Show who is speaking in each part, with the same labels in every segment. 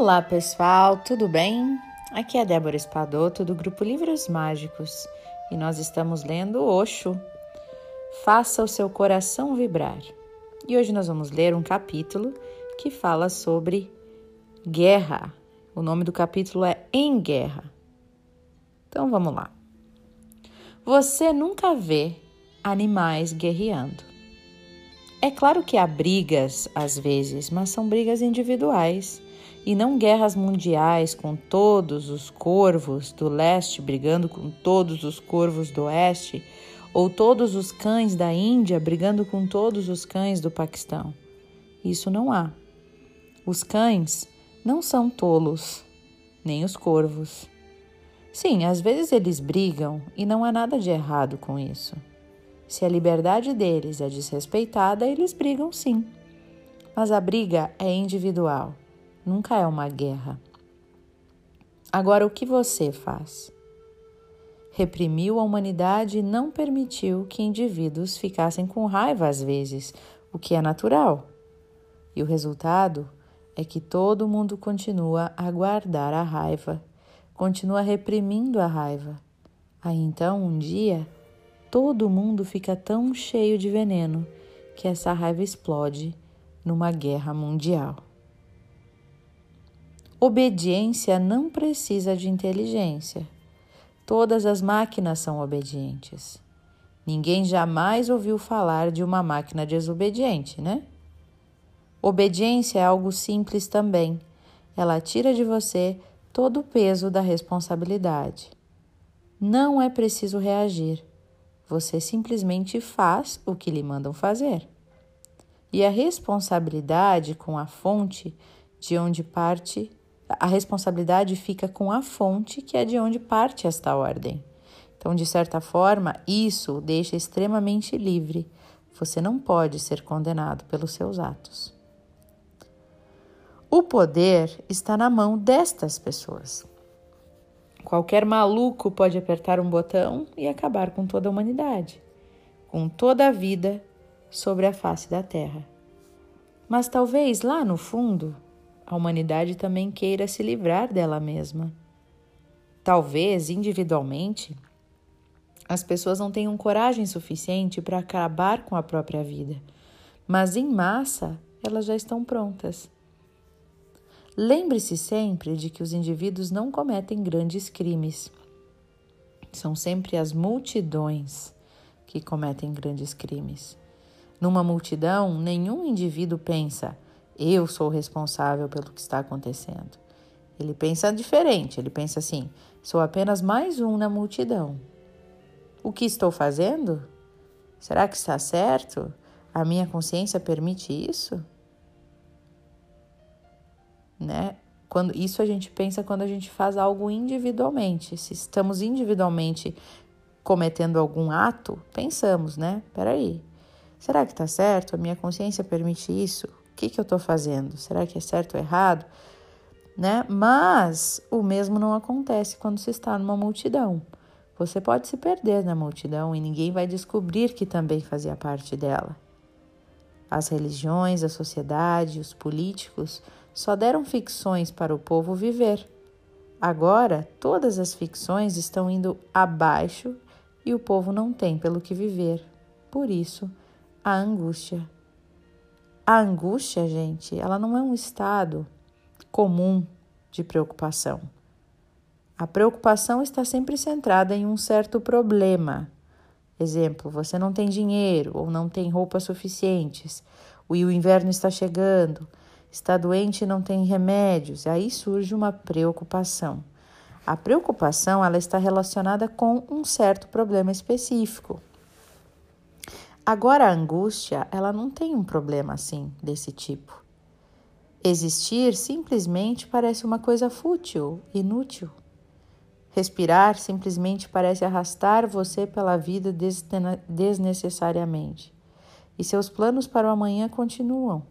Speaker 1: Olá pessoal, tudo bem? Aqui é Débora Espadoto do grupo Livros Mágicos e nós estamos lendo Oxo. Faça o seu coração vibrar. E hoje nós vamos ler um capítulo que fala sobre guerra. O nome do capítulo é Em Guerra. Então vamos lá. Você nunca vê animais guerreando. É claro que há brigas às vezes, mas são brigas individuais e não guerras mundiais com todos os corvos do leste brigando com todos os corvos do oeste, ou todos os cães da Índia brigando com todos os cães do Paquistão. Isso não há. Os cães não são tolos, nem os corvos. Sim, às vezes eles brigam e não há nada de errado com isso. Se a liberdade deles é desrespeitada, eles brigam sim. Mas a briga é individual nunca é uma guerra. Agora, o que você faz? Reprimiu a humanidade e não permitiu que indivíduos ficassem com raiva às vezes, o que é natural. E o resultado é que todo mundo continua a guardar a raiva, continua reprimindo a raiva. Aí então, um dia, todo mundo fica tão cheio de veneno que essa raiva explode numa guerra mundial. Obediência não precisa de inteligência. Todas as máquinas são obedientes. Ninguém jamais ouviu falar de uma máquina desobediente, né? Obediência é algo simples também. Ela tira de você todo o peso da responsabilidade. Não é preciso reagir. Você simplesmente faz o que lhe mandam fazer. E a responsabilidade com a fonte de onde parte a responsabilidade fica com a fonte, que é de onde parte esta ordem. Então, de certa forma, isso deixa extremamente livre. Você não pode ser condenado pelos seus atos. O poder está na mão destas pessoas. Qualquer maluco pode apertar um botão e acabar com toda a humanidade, com toda a vida sobre a face da Terra. Mas talvez lá no fundo a humanidade também queira se livrar dela mesma. Talvez, individualmente, as pessoas não tenham coragem suficiente para acabar com a própria vida, mas em massa elas já estão prontas. Lembre-se sempre de que os indivíduos não cometem grandes crimes. São sempre as multidões que cometem grandes crimes. Numa multidão, nenhum indivíduo pensa: eu sou responsável pelo que está acontecendo. Ele pensa diferente, ele pensa assim: sou apenas mais um na multidão. O que estou fazendo? Será que está certo? A minha consciência permite isso? Né? Quando isso a gente pensa quando a gente faz algo individualmente. Se estamos individualmente cometendo algum ato, pensamos, né? Peraí, será que está certo? A minha consciência permite isso? Que, que eu estou fazendo? Será que é certo ou errado? Né? Mas o mesmo não acontece quando se está numa multidão. Você pode se perder na multidão e ninguém vai descobrir que também fazia parte dela. As religiões, a sociedade, os políticos só deram ficções para o povo viver. Agora, todas as ficções estão indo abaixo e o povo não tem pelo que viver. Por isso, a angústia. A angústia, gente, ela não é um estado comum de preocupação. A preocupação está sempre centrada em um certo problema. Exemplo, você não tem dinheiro ou não tem roupas suficientes, e o inverno está chegando, está doente e não tem remédios, aí surge uma preocupação. A preocupação ela está relacionada com um certo problema específico. Agora a angústia, ela não tem um problema assim desse tipo. Existir simplesmente parece uma coisa fútil, inútil. Respirar simplesmente parece arrastar você pela vida desnecessariamente. E seus planos para o amanhã continuam.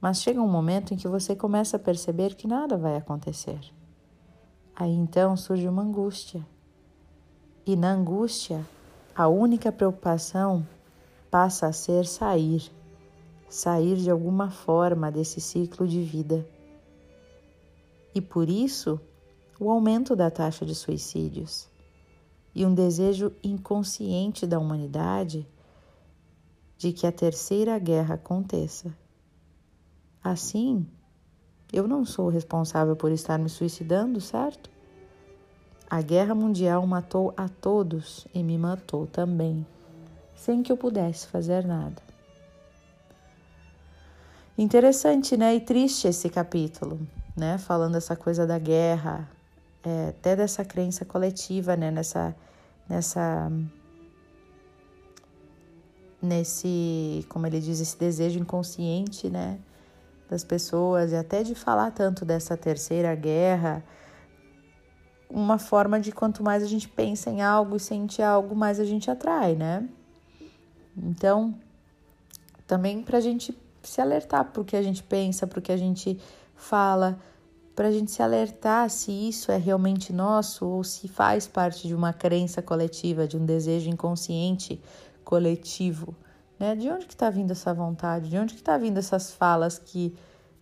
Speaker 1: Mas chega um momento em que você começa a perceber que nada vai acontecer. Aí então surge uma angústia. E na angústia, a única preocupação passa a ser sair, sair de alguma forma desse ciclo de vida. e por isso o aumento da taxa de suicídios e um desejo inconsciente da humanidade de que a terceira guerra aconteça. Assim, eu não sou responsável por estar me suicidando, certo? A guerra mundial matou a todos e me matou também, sem que eu pudesse fazer nada. Interessante, né? E triste esse capítulo, né? Falando essa coisa da guerra, é, até dessa crença coletiva, né? Nessa, nessa, nesse, como ele diz, esse desejo inconsciente, né? Das pessoas e até de falar tanto dessa terceira guerra, uma forma de quanto mais a gente pensa em algo e sente algo, mais a gente atrai, né? Então, também para a gente se alertar para que a gente pensa, para que a gente fala, para a gente se alertar se isso é realmente nosso ou se faz parte de uma crença coletiva, de um desejo inconsciente coletivo. Né? De onde que está vindo essa vontade? De onde que está vindo essas falas que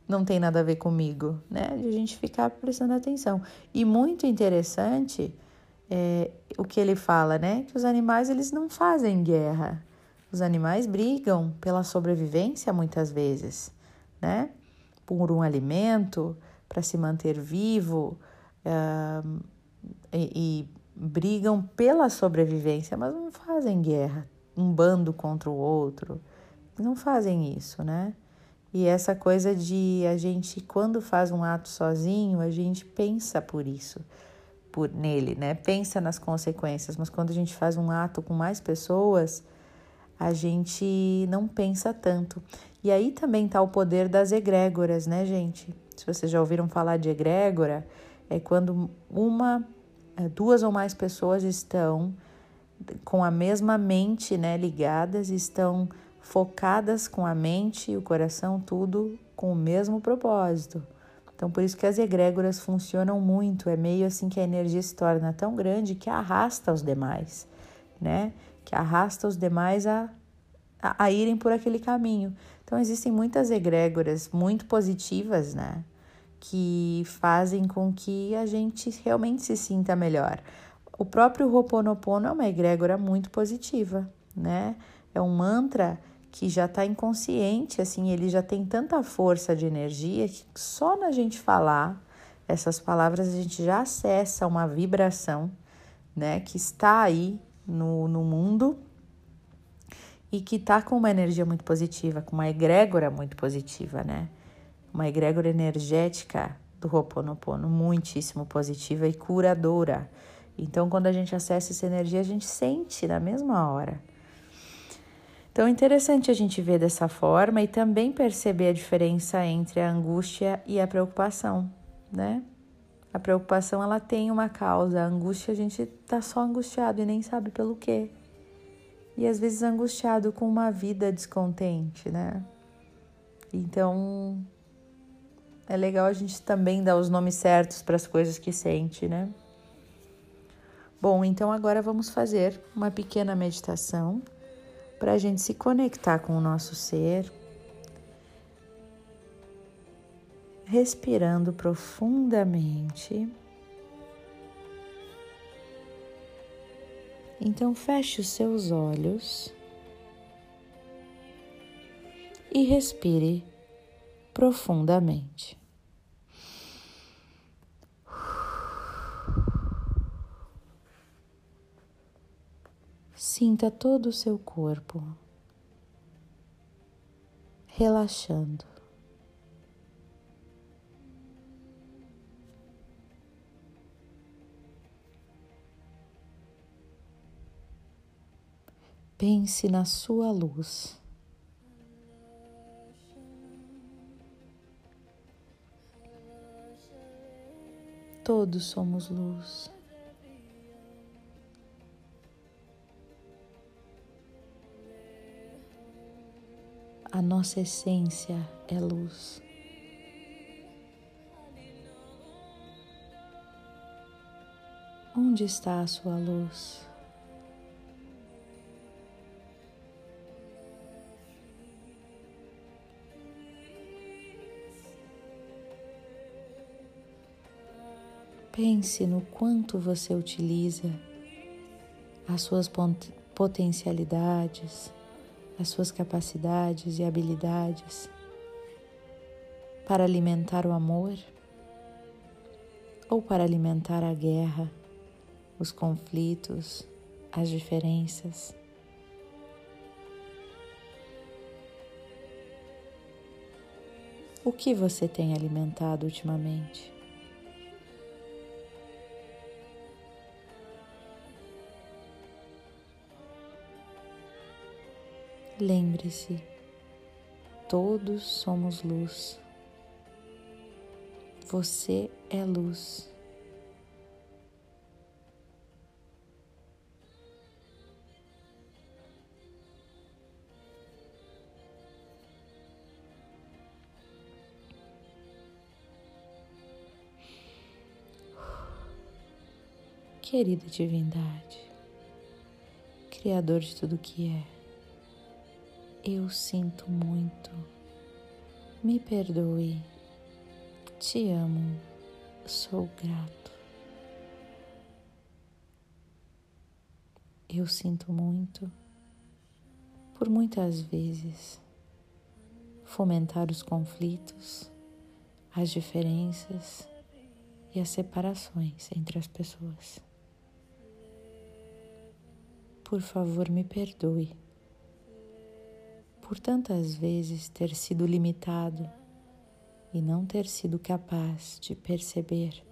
Speaker 1: não tem nada a ver comigo? Né? De a gente ficar prestando atenção. E muito interessante é, o que ele fala, né? Que os animais eles não fazem guerra. Os animais brigam pela sobrevivência muitas vezes, né? Por um alimento, para se manter vivo, uh, e, e brigam pela sobrevivência, mas não fazem guerra, um bando contra o outro. Não fazem isso, né? E essa coisa de a gente, quando faz um ato sozinho, a gente pensa por isso, por nele, né? Pensa nas consequências, mas quando a gente faz um ato com mais pessoas, a gente não pensa tanto. E aí também está o poder das egrégoras, né, gente? Se vocês já ouviram falar de egrégora, é quando uma, é, duas ou mais pessoas estão com a mesma mente, né, ligadas, estão focadas com a mente e o coração, tudo com o mesmo propósito. Então, por isso que as egrégoras funcionam muito, é meio assim que a energia se torna tão grande que arrasta os demais, né? Que arrasta os demais a, a, a irem por aquele caminho. Então, existem muitas egrégoras muito positivas, né? Que fazem com que a gente realmente se sinta melhor. O próprio Ho'oponopono é uma egrégora muito positiva, né? É um mantra que já está inconsciente, assim, ele já tem tanta força de energia que só na gente falar essas palavras a gente já acessa uma vibração, né, que está aí no, no mundo e que está com uma energia muito positiva, com uma egrégora muito positiva, né? Uma egrégora energética do Ho'oponopono muitíssimo positiva e curadora. Então, quando a gente acessa essa energia, a gente sente na mesma hora. Então, interessante a gente ver dessa forma e também perceber a diferença entre a angústia e a preocupação, né? A preocupação ela tem uma causa, a angústia a gente tá só angustiado e nem sabe pelo quê. E às vezes angustiado com uma vida descontente, né? Então é legal a gente também dar os nomes certos para as coisas que sente, né? Bom, então agora vamos fazer uma pequena meditação para a gente se conectar com o nosso ser, respirando profundamente. Então feche os seus olhos e respire profundamente. Sinta todo o seu corpo relaxando. Pense na sua luz. Todos somos luz. A nossa essência é luz. Onde está a sua luz? Pense no quanto você utiliza as suas potencialidades, as suas capacidades e habilidades para alimentar o amor ou para alimentar a guerra, os conflitos, as diferenças. O que você tem alimentado ultimamente? Lembre-se, todos somos luz. Você é luz. Querida divindade, Criador de tudo que é, eu sinto muito, me perdoe, te amo, sou grato. Eu sinto muito por muitas vezes fomentar os conflitos, as diferenças e as separações entre as pessoas. Por favor, me perdoe por tantas vezes ter sido limitado e não ter sido capaz de perceber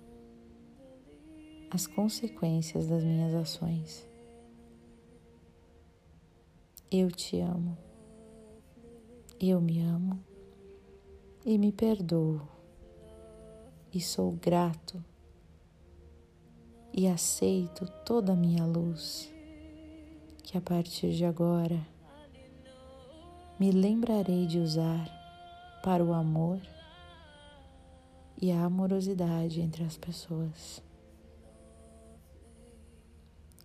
Speaker 1: as consequências das minhas ações. Eu te amo, eu me amo e me perdoo, e sou grato e aceito toda a minha luz que a partir de agora me lembrarei de usar para o amor e a amorosidade entre as pessoas.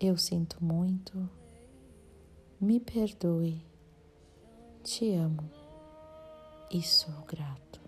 Speaker 1: Eu sinto muito, me perdoe, te amo e sou grato.